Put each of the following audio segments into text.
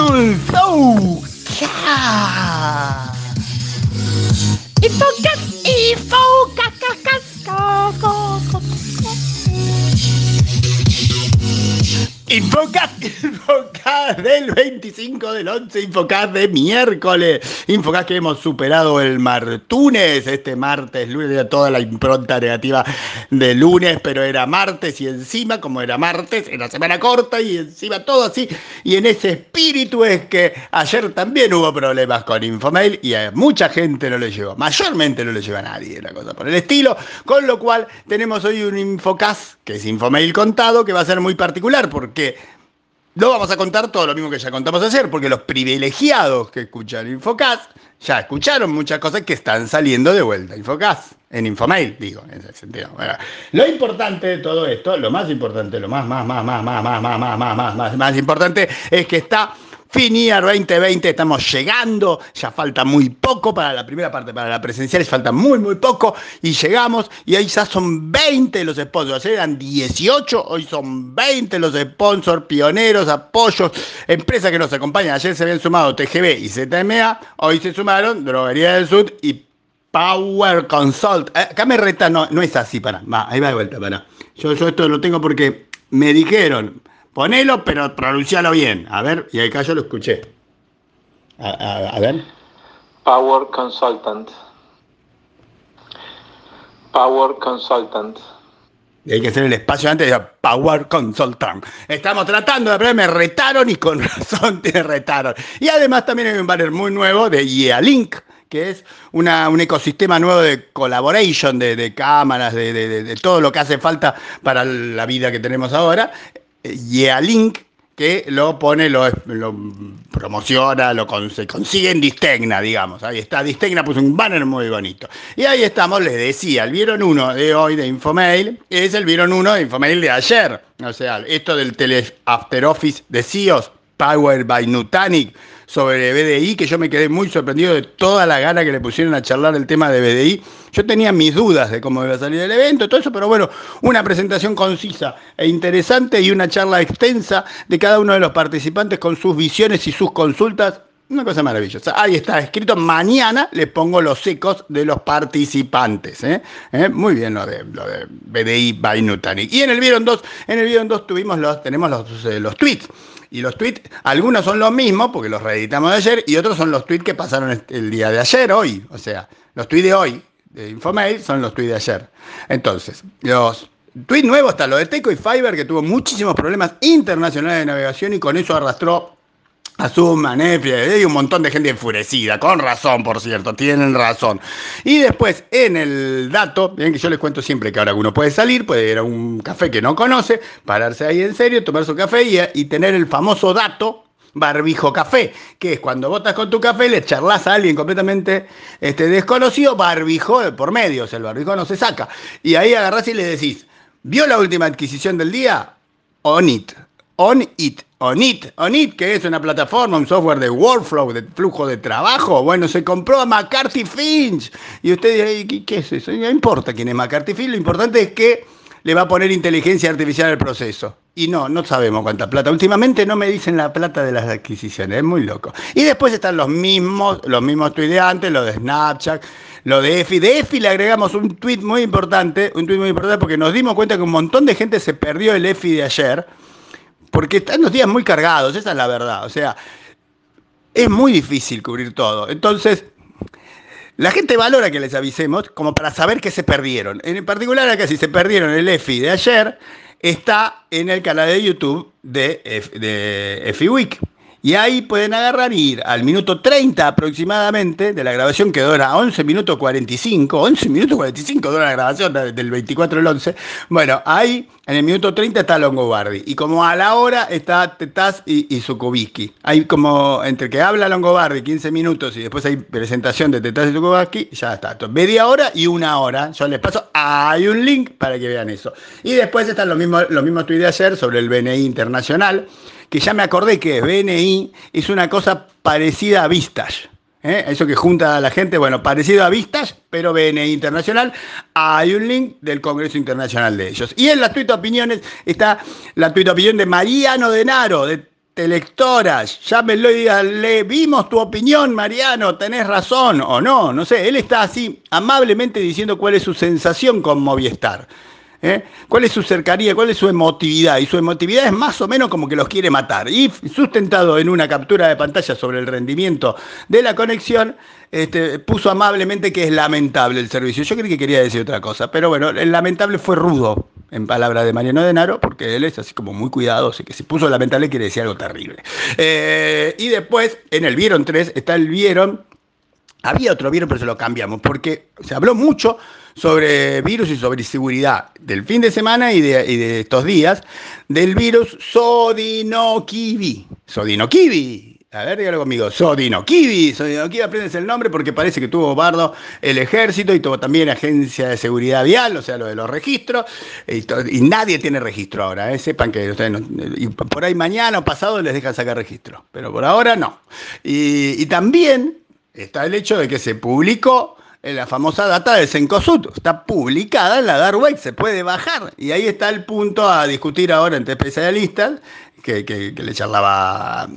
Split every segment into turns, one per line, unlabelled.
oh Então, that's evil! Infocast, Infocast del 25 del 11, Infocast de miércoles, Infocast que hemos superado el martunes, este martes, lunes, toda la impronta negativa de lunes, pero era martes y encima, como era martes, era semana corta y encima todo así, y en ese espíritu es que ayer también hubo problemas con Infomail y a mucha gente no le llegó, mayormente no le llegó a nadie, la cosa por el estilo, con lo cual tenemos hoy un Infocast, que es Infomail contado, que va a ser muy particular, porque que no vamos a contar todo lo mismo que ya contamos ayer, porque los privilegiados que escuchan Infocast ya escucharon muchas cosas que están saliendo de vuelta. Infocast, en Infomail, digo, en ese sentido. lo importante de todo esto, lo más importante, lo más, más, más, más, más, más, más, más, más, más, más importante es que está Finiar 2020, estamos llegando, ya falta muy poco para la primera parte, para la presencial, falta muy, muy poco. Y llegamos y ahí ya son 20 los sponsors, ayer eran 18, hoy son 20 los sponsors, pioneros, apoyos, empresas que nos acompañan, ayer se habían sumado TGB y ZMA, hoy se sumaron Droguería del Sur y Power Consult. Eh, acá me reta, no, no es así, para, va, ahí va de vuelta, para. Yo, yo esto lo tengo porque me dijeron, Ponelo, pero pronuncialo bien. A ver, y acá yo lo escuché. A, ver.
Power Consultant. Power Consultant.
Y hay que hacer el espacio antes de Power Consultant. Estamos tratando de me retaron y con razón te retaron. Y además también hay un banner muy nuevo de EA Link, que es una, un ecosistema nuevo de collaboration, de, cámaras, de, de, todo lo que hace falta para la vida que tenemos ahora. Yealink, que lo pone, lo, promociona, lo consigue en Distegna, digamos. Ahí está, Distegna puso un banner muy bonito. Y ahí estamos, les decía, el vieron uno de hoy de Infomail es el vieron uno de Infomail de ayer. O sea, esto del tele After Office de CIOs, Power by Nutanix, sobre BDI, que yo me quedé muy sorprendido de toda la gana que le pusieron a charlar el tema de BDI. Yo tenía mis dudas de cómo iba a salir el evento, todo eso, pero bueno, una presentación concisa e interesante y una charla extensa de cada uno de los participantes con sus visiones y sus consultas. Una cosa maravillosa. Ahí está escrito. Mañana les pongo los ecos de los participantes. ¿eh? ¿Eh? Muy bien lo de, lo de BDI by Nutanix. Y en el Vieron 2, en el Vieron 2 tuvimos los, tenemos los, eh, los tweets y los tweets, algunos son los mismos, porque los reeditamos de ayer, y otros son los tweets que pasaron el día de ayer, hoy. O sea, los tweets de hoy de Infomail son los tweets de ayer. Entonces, los tweets nuevos están los de Teco y Fiverr, que tuvo muchísimos problemas internacionales de navegación y con eso arrastró Asuma, Netflix, hay un montón de gente enfurecida, con razón, por cierto, tienen razón. Y después, en el dato, bien que yo les cuento siempre que ahora uno puede salir, puede ir a un café que no conoce, pararse ahí en serio, tomar su café y, tener el famoso dato barbijo café, que es cuando votas con tu café, le charlas a alguien completamente este, desconocido, barbijo por medio, el barbijo no se saca. Y ahí agarrás y le decís, ¿vio la última adquisición del día? On it, on it. Onit, Onit, que es una plataforma, un software de workflow, de flujo de trabajo. Bueno, se compró a McCarthy Finch. Y usted dirá, ¿qué es eso? No importa quién es McCarthy Finch, lo importante es que le va a poner inteligencia artificial al proceso. Y no, no sabemos cuánta plata. Últimamente no me dicen la plata de las adquisiciones, es muy loco. Y después están los mismos, los mismos estudiantes, lo de Snapchat, lo de EFI. De EFI le agregamos un tweet muy importante, un tweet muy importante porque nos dimos cuenta que un montón de gente se perdió el EFI de ayer porque están los días muy cargados, esa es la verdad. O sea, es muy difícil cubrir todo. Entonces, la gente valora que les avisemos como para saber que se perdieron. En particular, acá si se perdieron el EFI de ayer, está en el canal de YouTube de, de EFI Week. Y ahí pueden agarrar y ir al minuto 30 aproximadamente de la grabación que dura 11 minutos 45, 11 minutos 45 dura la grabación del 24 del 11. Bueno, ahí en el minuto 30 está Longobardi y como a la hora está Tetaz y, y Hay como entre que habla Longobardi 15 minutos y después hay presentación de Tetaz y Zukovicki, ya está. Media hora y una hora. Yo les paso, hay un link para que vean eso. Y después están los mismos, los mismos tweets de ayer sobre el BNI internacional que ya me acordé que BNI es una cosa parecida a Vistas. ¿eh? Eso que junta a la gente, bueno, parecido a Vistas, pero BNI Internacional. Hay un link del Congreso Internacional de ellos. Y en las tuit opiniones está la tuit opinión de Mariano Denaro, de telelectoras, llámenlo y díganle, vimos tu opinión, Mariano, tenés razón o no, no sé, él está así amablemente diciendo cuál es su sensación con Movistar. ¿Eh? ¿Cuál es su cercanía? ¿Cuál es su emotividad? Y su emotividad es más o menos como que los quiere matar. Y sustentado en una captura de pantalla sobre el rendimiento de la conexión, este, puso amablemente que es lamentable el servicio. Yo creí que quería decir otra cosa, pero bueno, el lamentable fue rudo, en palabras de Mariano Denaro, porque él es así como muy cuidadoso, y que si puso lamentable quiere decir algo terrible. Eh, y después, en el Vieron 3, está el Vieron. Había otro Vieron, pero se lo cambiamos, porque se habló mucho sobre virus y sobre seguridad del fin de semana y de, estos días del virus Sodinokibi. Sodinokibi. A ver, dígalo conmigo. Sodinokibi. Sodinokibi, aprendes el nombre porque parece que tuvo Bardo el ejército y tuvo también agencia de seguridad vial, o sea, lo de los registros. Y, nadie tiene registro ahora. ¿eh? Sepan que ustedes por ahí mañana o pasado les dejan sacar registro. Pero por ahora no. Y también está el hecho de que se publicó la famosa data del Cencosud. Está publicada en la Dark se puede bajar. Y ahí está el punto a discutir ahora entre especialistas, que, le charlaba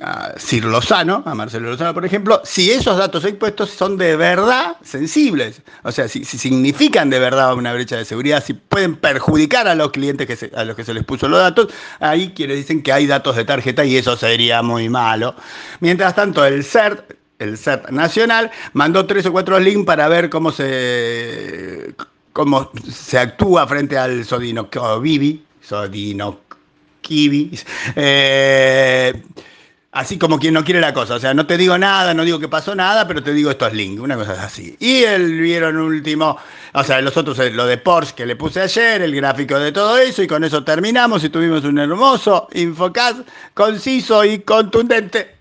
a Sir Lozano, a Marcelo Lozano, por ejemplo, si esos datos expuestos son de verdad sensibles, o sea, si, significan de verdad una brecha de seguridad, si pueden perjudicar a los clientes que a los que se les puso los datos, ahí quienes dicen que hay datos de tarjeta y eso sería muy malo. Mientras tanto, el CERT, el CERT nacional, mandó tres o cuatro links para ver cómo se, cómo se actúa frente al Sodinokibi, Sodinokibi, eh, así como quien no quiere la cosa. O sea, no te digo nada, no digo que pasó nada, pero te digo estos links, una cosa así. Y el vieron último, o sea, los otros, lo de Porsche que le puse ayer, el gráfico de todo eso, y con eso terminamos y tuvimos un hermoso infocast conciso y contundente.